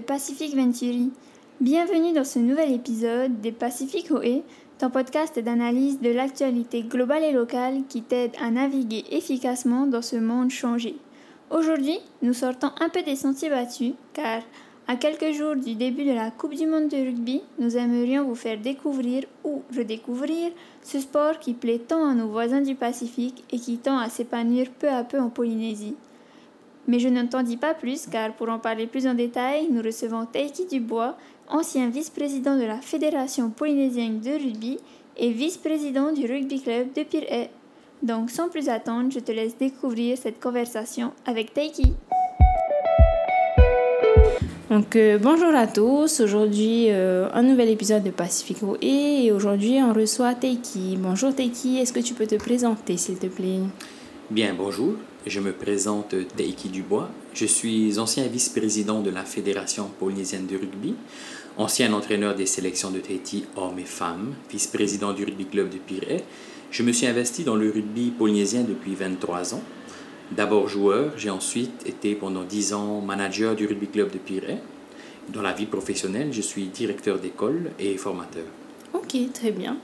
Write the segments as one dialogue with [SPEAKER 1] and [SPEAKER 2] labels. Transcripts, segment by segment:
[SPEAKER 1] Pacific Venturi. Bienvenue dans ce nouvel épisode des Pacific OE, ton podcast d'analyse de l'actualité globale et locale qui t'aide à naviguer efficacement dans ce monde changé. Aujourd'hui, nous sortons un peu des sentiers battus car à quelques jours du début de la Coupe du Monde de rugby, nous aimerions vous faire découvrir ou redécouvrir ce sport qui plaît tant à nos voisins du Pacifique et qui tend à s'épanouir peu à peu en Polynésie. Mais je n'en dis pas plus car pour en parler plus en détail, nous recevons Taiki Dubois, ancien vice-président de la Fédération polynésienne de rugby et vice-président du rugby club de Pirée. Donc sans plus attendre, je te laisse découvrir cette conversation avec Taiki.
[SPEAKER 2] Donc euh, bonjour à tous, aujourd'hui euh, un nouvel épisode de Pacifico et aujourd'hui on reçoit Teiki. Bonjour Teiki, est-ce que tu peux te présenter s'il te plaît?
[SPEAKER 3] Bien, bonjour, je me présente Teiki Dubois, je suis ancien vice-président de la Fédération polynésienne de rugby, ancien entraîneur des sélections de Tahiti hommes et femmes, vice-président du rugby club de Pirée. Je me suis investi dans le rugby polynésien depuis 23 ans. D'abord joueur, j'ai ensuite été pendant 10 ans manager du rugby club de Pirée. Dans la vie professionnelle, je suis directeur d'école et formateur.
[SPEAKER 2] Ok, très bien.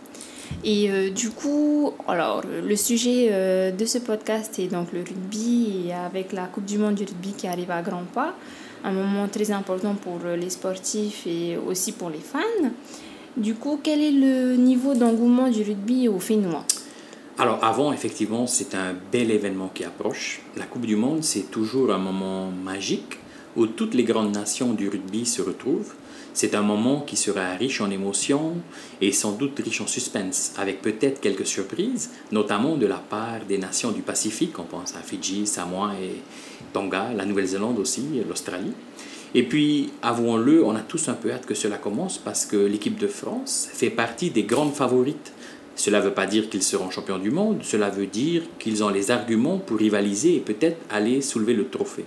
[SPEAKER 2] Et euh, du coup, alors le sujet euh, de ce podcast est donc le rugby et avec la Coupe du Monde du rugby qui arrive à grands pas, un moment très important pour les sportifs et aussi pour les fans. Du coup, quel est le niveau d'engouement du rugby au Fénois
[SPEAKER 3] alors avant, effectivement, c'est un bel événement qui approche. La Coupe du Monde, c'est toujours un moment magique où toutes les grandes nations du rugby se retrouvent. C'est un moment qui sera riche en émotions et sans doute riche en suspense, avec peut-être quelques surprises, notamment de la part des nations du Pacifique, on pense à Fidji, Samoa et Tonga, la Nouvelle-Zélande aussi, l'Australie. Et puis, avouons-le, on a tous un peu hâte que cela commence parce que l'équipe de France fait partie des grandes favorites cela ne veut pas dire qu'ils seront champions du monde, cela veut dire qu'ils ont les arguments pour rivaliser et peut-être aller soulever le trophée.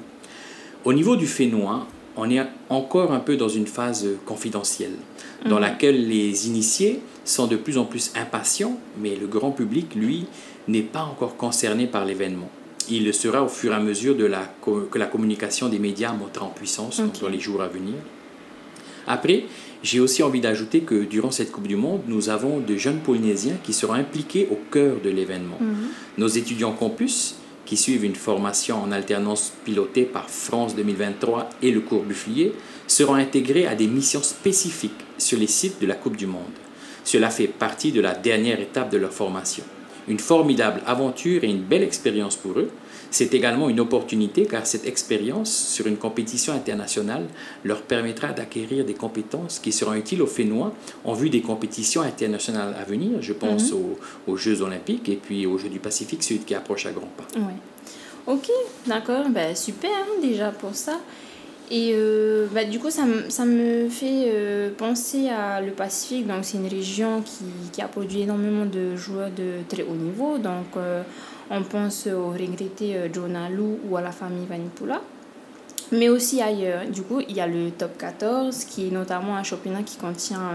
[SPEAKER 3] Au niveau du Fénois, on est encore un peu dans une phase confidentielle, dans mhm. laquelle les initiés sont de plus en plus impatients, mais le grand public, lui, n'est pas encore concerné par l'événement. Il le sera au fur et à mesure de la, que la communication des médias montera en puissance dans les jours à venir. Après, j'ai aussi envie d'ajouter que durant cette Coupe du Monde, nous avons de jeunes Polynésiens qui seront impliqués au cœur de l'événement. Mhm. Nos étudiants campus, qui suivent une formation en alternance pilotée par France 2023 et le cours Bufflier, seront intégrés à des missions spécifiques sur les sites de la Coupe du Monde. Cela fait partie de la dernière étape de leur formation. Une formidable aventure et une belle expérience pour eux, c'est également une opportunité car cette expérience sur une compétition internationale leur permettra d'acquérir des compétences qui seront utiles aux Fénois en vue des compétitions internationales à venir. Je pense mhm. aux, Jeux olympiques et puis aux Jeux du Pacifique Sud qui approchent à grands pas.
[SPEAKER 2] Oui. Ok, d'accord, ben, super hein, déjà pour ça. Et euh, bah, du coup, ça, ça me fait euh, penser à le Pacifique. Donc, c'est une région qui, qui, a produit énormément de joueurs de très haut niveau. Donc, euh, on pense au regretté euh, Jonah Lou ou à la famille Vanipula. Mais aussi ailleurs. Du coup, il y a le top 14 qui est notamment un championnat qui contient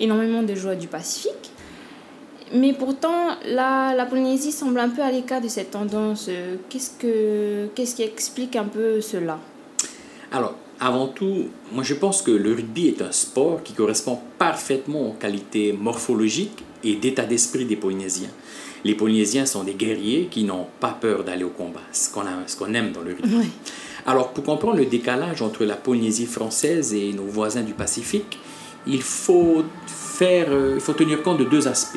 [SPEAKER 2] énormément de joueurs du Pacifique. Mais pourtant, la, la Polynésie semble un peu à l'écart de cette tendance. Qu'est-ce, que, qu'est-ce qui explique un peu cela?
[SPEAKER 3] Alors, avant tout, moi je pense que le rugby est un sport qui correspond parfaitement aux qualités morphologiques et d'état d'esprit des Polynésiens. Les Polynésiens sont des guerriers qui n'ont pas peur d'aller au combat, ce qu'on, aime dans le rugby. Alors, pour comprendre le décalage entre la Polynésie française et nos voisins du Pacifique, il faut, faire, euh, il faut tenir compte de deux aspects.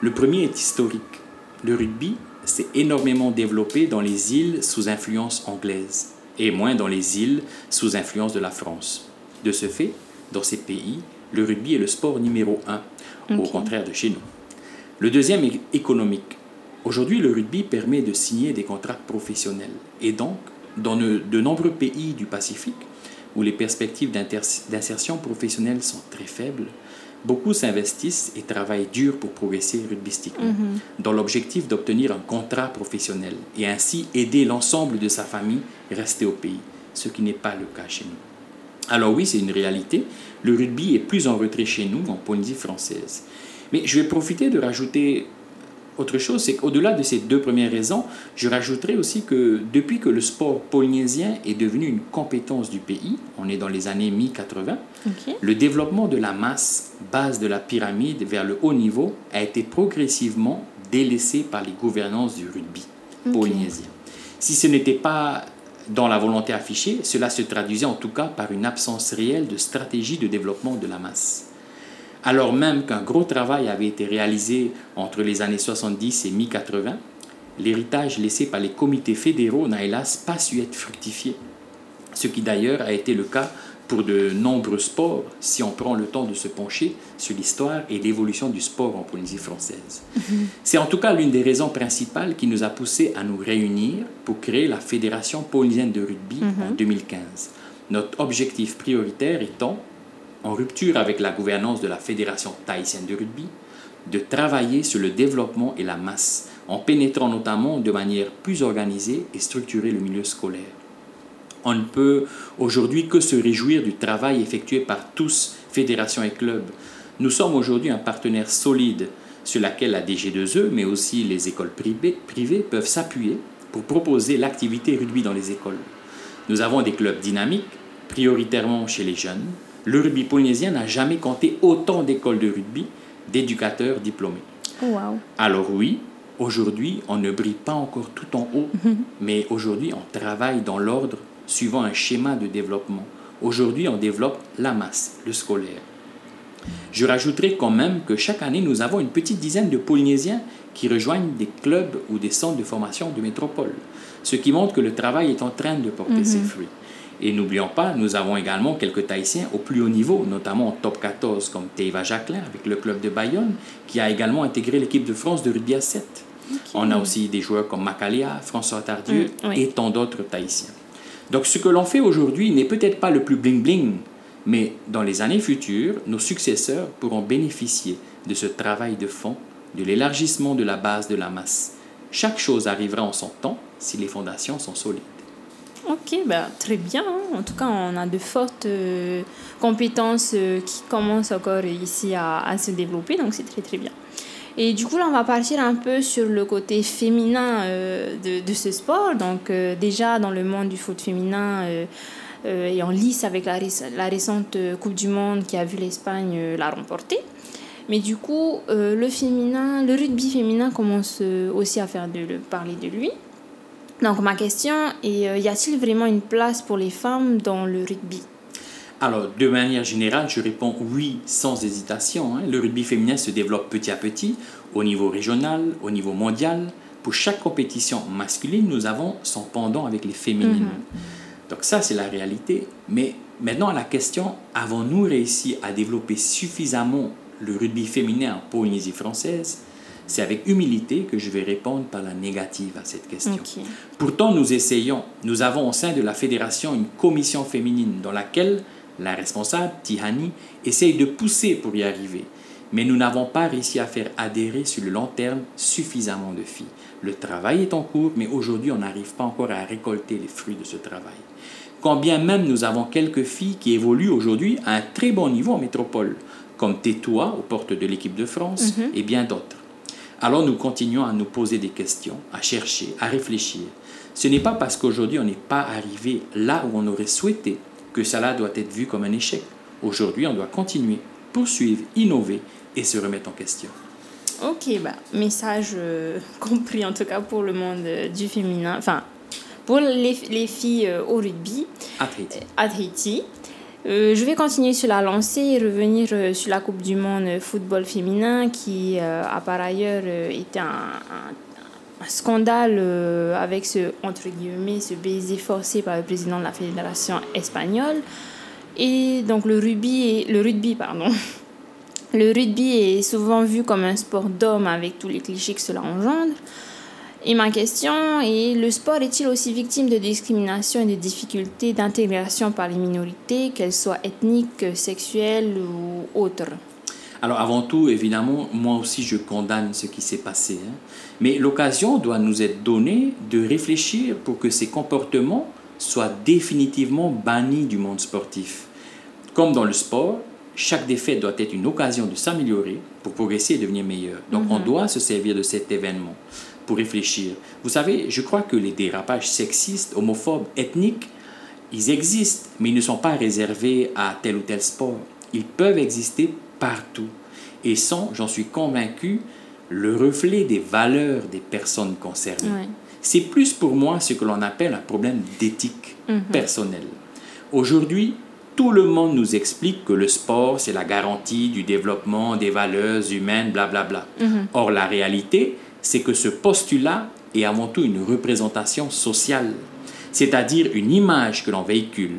[SPEAKER 3] Le premier est historique. Le rugby s'est énormément développé dans les îles sous influence anglaise et moins dans les îles sous influence de la France. De ce fait, dans ces pays, le rugby est le sport numéro un, au contraire de chez nous. Le deuxième est économique. Aujourd'hui, le rugby permet de signer des contrats professionnels. Et donc, dans de nombreux pays du Pacifique, où les perspectives d'insertion professionnelle sont très faibles, beaucoup s'investissent et travaillent dur pour progresser rugbystiquement, mhm. dans l'objectif d'obtenir un contrat professionnel et ainsi aider l'ensemble de sa famille à rester au pays, ce qui n'est pas le cas chez nous. Alors oui, c'est une réalité, le rugby est plus en retrait chez nous, en Polynésie française. Mais je vais profiter de rajouter autre chose, c'est qu'au-delà de ces deux premières raisons, je rajouterais aussi que depuis que le sport polynésien est devenu une compétence du pays, on est dans les années mi-80, le développement de la masse, base de la pyramide vers le haut niveau, a été progressivement délaissé par les gouvernances du rugby polynésien. Si ce n'était pas dans la volonté affichée, cela se traduisait en tout cas par une absence réelle de stratégie de développement de la masse alors même qu'un gros travail avait été réalisé entre les années 70 et mi-80, l'héritage laissé par les comités fédéraux n'a hélas pas su être fructifié, ce qui d'ailleurs a été le cas pour de nombreux sports si on prend le temps de se pencher sur l'histoire et l'évolution du sport en Polynésie française. Mhm. C'est en tout cas l'une des raisons principales qui nous a poussé à nous réunir pour créer la Fédération polynésienne de rugby en 2015. Mhm. Notre objectif prioritaire étant en rupture avec la gouvernance de la Fédération tahitienne de rugby, de travailler sur le développement et la masse, en pénétrant notamment de manière plus organisée et structurée le milieu scolaire. On ne peut aujourd'hui que se réjouir du travail effectué par tous, fédérations et clubs. Nous sommes aujourd'hui un partenaire solide sur lequel la DG2E, mais aussi les écoles privées peuvent s'appuyer pour proposer l'activité rugby dans les écoles. Nous avons des clubs dynamiques, prioritairement chez les jeunes, le rugby polynésien n'a jamais compté autant d'écoles de rugby, d'éducateurs diplômés.
[SPEAKER 1] Oh,
[SPEAKER 3] Alors oui, aujourd'hui, on ne brille pas encore tout en haut, mhm. mais aujourd'hui, on travaille dans l'ordre suivant un schéma de développement. Aujourd'hui, on développe la masse, le scolaire. Je rajouterai quand même que chaque année, nous avons une petite dizaine de Polynésiens qui rejoignent des clubs ou des centres de formation de métropole, ce qui montre que le travail est en train de porter ses mhm. fruits. Et n'oublions pas, nous avons également quelques Tahitiens au plus haut niveau, notamment en top 14, comme Teiva Jacquelin avec le club de Bayonne, qui a également intégré l'équipe de France de rugby à 7. On a aussi des joueurs comme Makalia, François Tardieu mm, et tant d'autres Tahitiens. Donc ce que l'on fait aujourd'hui n'est peut-être pas le plus bling-bling, mais dans les années futures, nos successeurs pourront bénéficier de ce travail de fond, de l'élargissement de la base de la masse. Chaque chose arrivera en son temps si les fondations sont solides.
[SPEAKER 2] Ok, bah, très bien. Hein. En tout cas, on a de fortes euh, compétences euh, qui commencent encore ici à, se développer, donc c'est très très bien. Et du coup, là, on va partir un peu sur le côté féminin euh, de, ce sport. Donc, déjà, dans le monde du foot féminin, et en lice avec la, la, récente Coupe du Monde qui a vu l'Espagne la remporter. Mais du coup, le féminin, le rugby féminin commence aussi à faire de, de parler de lui. Donc ma question est, euh, y a-t-il vraiment une place pour les femmes dans le rugby?
[SPEAKER 3] Alors, de manière générale, je réponds oui sans hésitation. Hein. Le rugby féminin se développe petit à petit au niveau régional, au niveau mondial. Pour chaque compétition masculine, nous avons son pendant avec les féminines. Mhm. Donc ça, c'est la réalité. Mais maintenant, la question, avons-nous réussi à développer suffisamment le rugby féminin en Polynésie française c'est avec humilité que je vais répondre par la négative à cette question. Pourtant, nous essayons. Nous avons au sein de la fédération une commission féminine dans laquelle la responsable, Tihani, essaye de pousser pour y arriver. Mais nous n'avons pas réussi à faire adhérer sur le long terme suffisamment de filles. Le travail est en cours, mais aujourd'hui, on n'arrive pas encore à récolter les fruits de ce travail. Quand bien même nous avons quelques filles qui évoluent aujourd'hui à un très bon niveau en métropole, comme Tétoua aux portes de l'équipe de France mhm. et bien d'autres. Alors nous continuons à nous poser des questions, à chercher, à réfléchir. Ce n'est pas parce qu'aujourd'hui on n'est pas arrivé là où on aurait souhaité que cela doit être vu comme un échec. Aujourd'hui, on doit continuer, poursuivre, innover et se remettre en question.
[SPEAKER 2] Ok, bah, message euh, compris en tout cas pour le monde euh, du féminin, enfin pour les, les filles euh, au rugby
[SPEAKER 3] à
[SPEAKER 2] Tahiti. Euh, je vais continuer sur la lancée et revenir euh, sur la Coupe du Monde football féminin qui euh, a par ailleurs été un, scandale avec ce, entre guillemets, ce baiser forcé par le président de la fédération espagnole. Et donc le rugby, le rugby pardon. Le rugby est souvent vu comme un sport d'homme avec tous les clichés que cela engendre. Et ma question est, le sport est-il aussi victime de discrimination et de difficultés d'intégration par les minorités, qu'elles soient ethniques, sexuelles ou autres?
[SPEAKER 3] Alors avant tout, évidemment, moi aussi je condamne ce qui s'est passé. Hein. Mais l'occasion doit nous être donnée de réfléchir pour que ces comportements soient définitivement bannis du monde sportif. Comme dans le sport, chaque défaite doit être une occasion de s'améliorer pour progresser et devenir meilleur. Donc on doit se servir de cet événement pour réfléchir. Vous savez, je crois que les dérapages sexistes, homophobes, ethniques, ils existent, mais ils ne sont pas réservés à tel ou tel sport. Ils peuvent exister partout et sont, j'en suis convaincu, le reflet des valeurs des personnes concernées.
[SPEAKER 2] Ouais.
[SPEAKER 3] C'est plus pour moi ce que l'on appelle un problème d'éthique
[SPEAKER 2] Mhm.
[SPEAKER 3] personnelle. Aujourd'hui, tout le monde nous explique que le sport, c'est la garantie du développement des valeurs humaines, blablabla.
[SPEAKER 2] Mhm.
[SPEAKER 3] Or, la réalité, c'est que ce postulat est avant tout une représentation sociale, c'est-à-dire une image que l'on véhicule.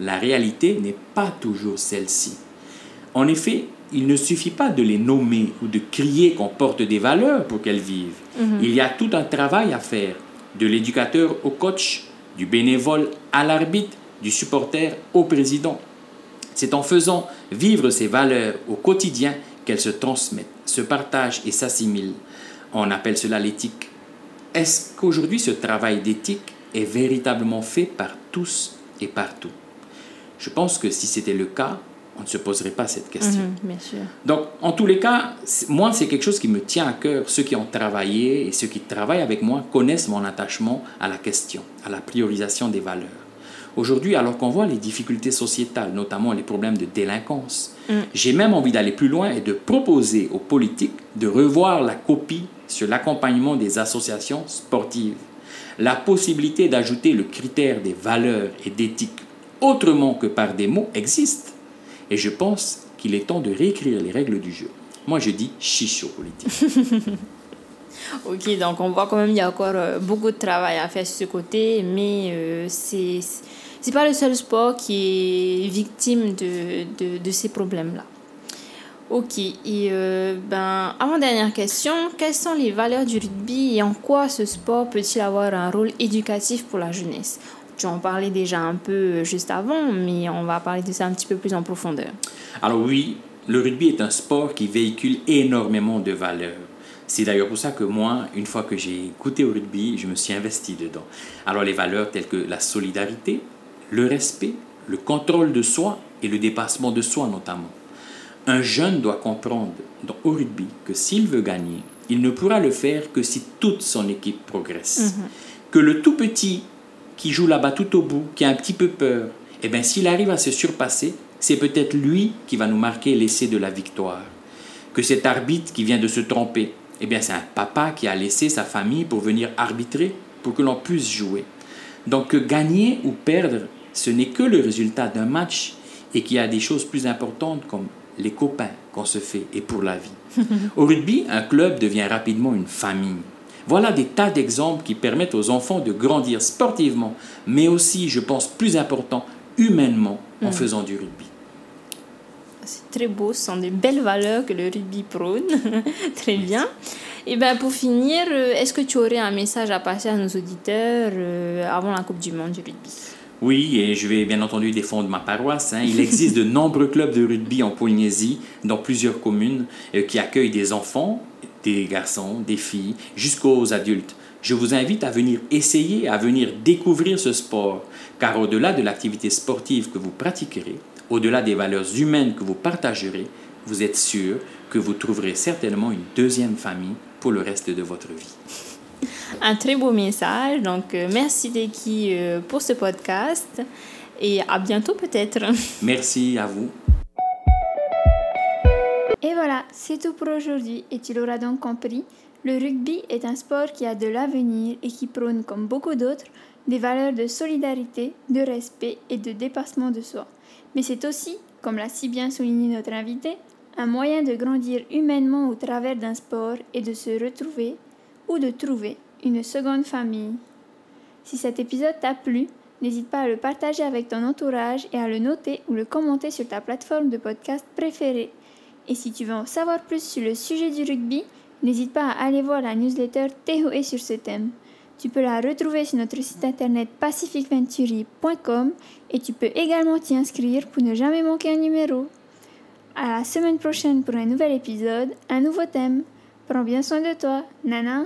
[SPEAKER 3] La réalité n'est pas toujours celle-ci. En effet, il ne suffit pas de les nommer ou de crier qu'on porte des valeurs pour qu'elles vivent. Il y a tout un travail à faire, de l'éducateur au coach, du bénévole à l'arbitre, du supporter au président. C'est en faisant vivre ces valeurs au quotidien qu'elles se transmettent, se partagent et s'assimilent. On appelle cela l'éthique. Est-ce qu'aujourd'hui ce travail d'éthique est véritablement fait par tous et partout? Je pense que si c'était le cas, on ne se poserait pas cette question.
[SPEAKER 2] Mhm, bien sûr.
[SPEAKER 3] Donc, en tous les cas, moi, c'est quelque chose qui me tient à cœur. Ceux qui ont travaillé et ceux qui travaillent avec moi connaissent mon attachement à la question, à la priorisation des valeurs. Aujourd'hui, alors qu'on voit les difficultés sociétales, notamment les problèmes de délinquance, j'ai même envie d'aller plus loin et de proposer aux politiques de revoir la copie sur l'accompagnement des associations sportives. La possibilité d'ajouter le critère des valeurs et d'éthique autrement que par des mots existe. Et je pense qu'il est temps de réécrire les règles du jeu. Moi, je dis chicho politique.
[SPEAKER 2] Ok, donc on voit quand même qu'il y a encore euh, beaucoup de travail à faire sur ce côté, mais euh, c'est c'est pas le seul sport qui est victime de, de, de ces problèmes-là. Ok, et euh, ben, avant-dernière question, quelles sont les valeurs du rugby et en quoi ce sport peut-il avoir un rôle éducatif pour la jeunesse? Tu en parlais déjà un peu euh, juste avant, mais on va parler de ça un petit peu plus en profondeur.
[SPEAKER 3] Alors oui, le rugby est un sport qui véhicule énormément de valeurs. C'est d'ailleurs pour ça que moi, une fois que j'ai goûté au rugby, je me suis investi dedans. Alors les valeurs telles que la solidarité, le respect, le contrôle de soi et le dépassement de soi notamment. Un jeune doit comprendre dans- au rugby que s'il veut gagner, il ne pourra le faire que si toute son équipe progresse. Que le tout petit qui joue là-bas tout au bout, qui a un petit peu peur, eh bien s'il arrive à se surpasser, c'est peut-être lui qui va nous marquer l'essai de la victoire. Que cet arbitre qui vient de se tromper, eh bien c'est un papa qui a laissé sa famille pour venir arbitrer, pour que l'on puisse jouer. Donc que gagner ou perdre, ce n'est que le résultat d'un match et qu'il y a des choses plus importantes comme les copains qu'on se fait et pour la vie. Au rugby, un club devient rapidement une famille. Voilà des tas d'exemples qui permettent aux enfants de grandir sportivement, mais aussi, je pense, plus important, humainement, en faisant du rugby.
[SPEAKER 2] C'est très beau, ce sont des belles valeurs que le rugby prône. très bien. Et ben pour finir, euh, est-ce que tu aurais un message à passer à nos auditeurs euh, avant la Coupe du Monde du rugby?
[SPEAKER 3] Oui, et je vais bien entendu défendre ma paroisse. hein. Il existe de nombreux clubs de rugby en Polynésie, dans plusieurs communes, euh, qui accueillent des enfants, des garçons, des filles, jusqu'aux adultes. Je vous invite à venir essayer, à venir découvrir ce sport, car au-delà de l'activité sportive que vous pratiquerez, au-delà des valeurs humaines que vous partagerez, vous êtes sûr que vous trouverez certainement une deuxième famille pour le reste de votre vie.
[SPEAKER 2] Un très beau message. Donc euh, merci Deki euh, pour ce podcast et à bientôt peut-être.
[SPEAKER 3] Merci à vous.
[SPEAKER 1] Et voilà, c'est tout pour aujourd'hui et tu l'auras donc compris, le rugby est un sport qui a de l'avenir et qui prône, comme beaucoup d'autres, des valeurs de solidarité, de respect et de dépassement de soi. Mais c'est aussi, comme l'a si bien souligné notre invité, un moyen de grandir humainement au travers d'un sport et de se retrouver ou de trouver une seconde famille. Si cet épisode t'a plu, n'hésite pas à le partager avec ton entourage et à le noter ou le commenter sur ta plateforme de podcast préférée. Et si tu veux en savoir plus sur le sujet du rugby, n'hésite pas à aller voir la newsletter TOE sur ce thème. Tu peux la retrouver sur notre site internet pacificventuri.com et tu peux également t'y inscrire pour ne jamais manquer un numéro. À la semaine prochaine pour un nouvel épisode, un nouveau thème. Prends bien soin de toi. Nana